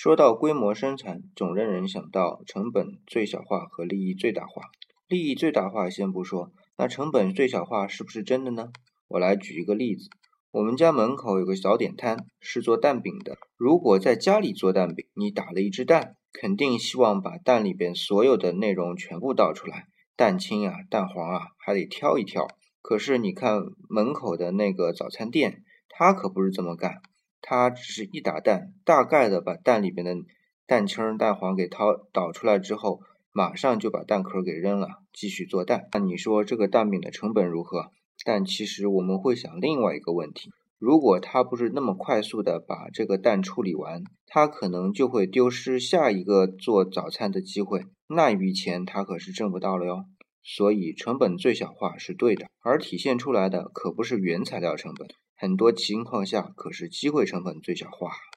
说到规模生产，总让人想到成本最小化和利益最大化。利益最大化先不说，那成本最小化是不是真的呢？我来举一个例子，我们家门口有个小点摊，是做蛋饼的。如果在家里做蛋饼，你打了一只蛋，肯定希望把蛋里边所有的内容全部倒出来，蛋清啊、蛋黄啊，还得挑一挑。可是你看门口的那个早餐店，他可不是这么干。他只是一打蛋，大概的把蛋里边的蛋清、蛋黄给掏倒出来之后，马上就把蛋壳给扔了，继续做蛋。那你说这个蛋饼的成本如何？但其实我们会想另外一个问题：如果他不是那么快速的把这个蛋处理完，他可能就会丢失下一个做早餐的机会，那一笔钱他可是挣不到了哟。所以成本最小化是对的，而体现出来的可不是原材料成本。很多情况下，可是机会成本最小化。